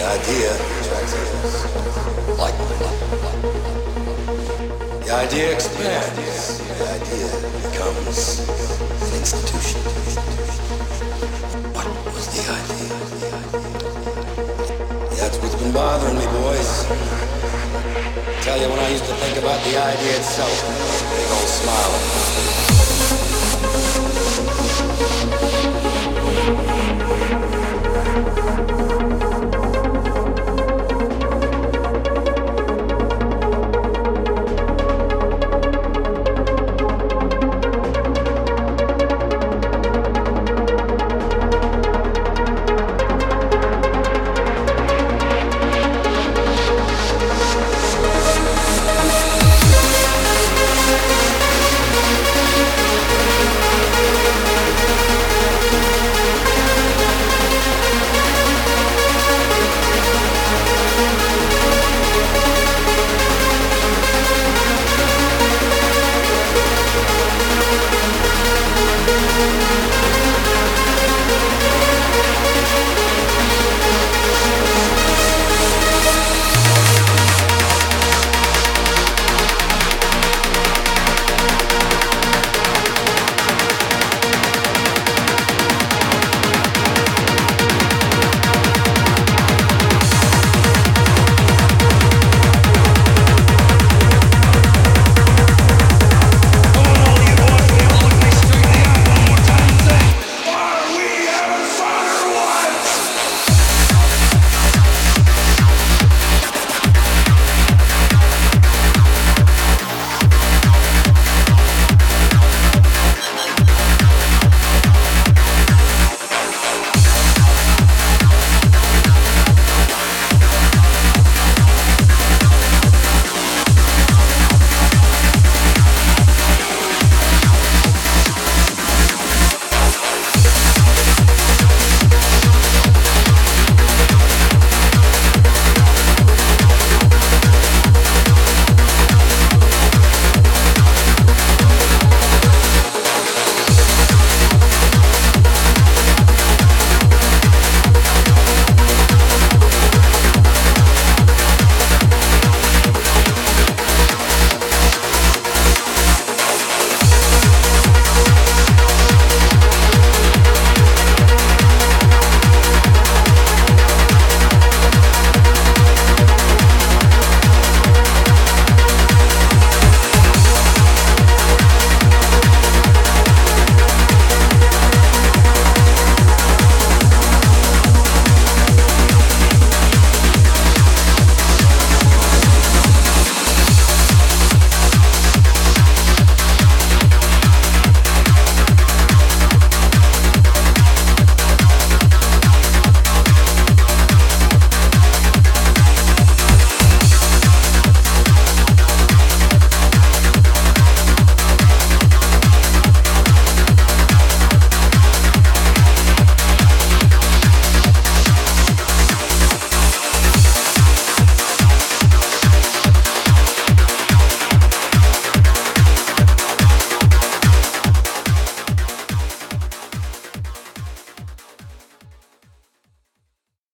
The idea. Like, the idea expands. The idea becomes an institution. What was the idea? That's what's been bothering me, boys. Tell you when I used to think about the idea itself, big old smile on my.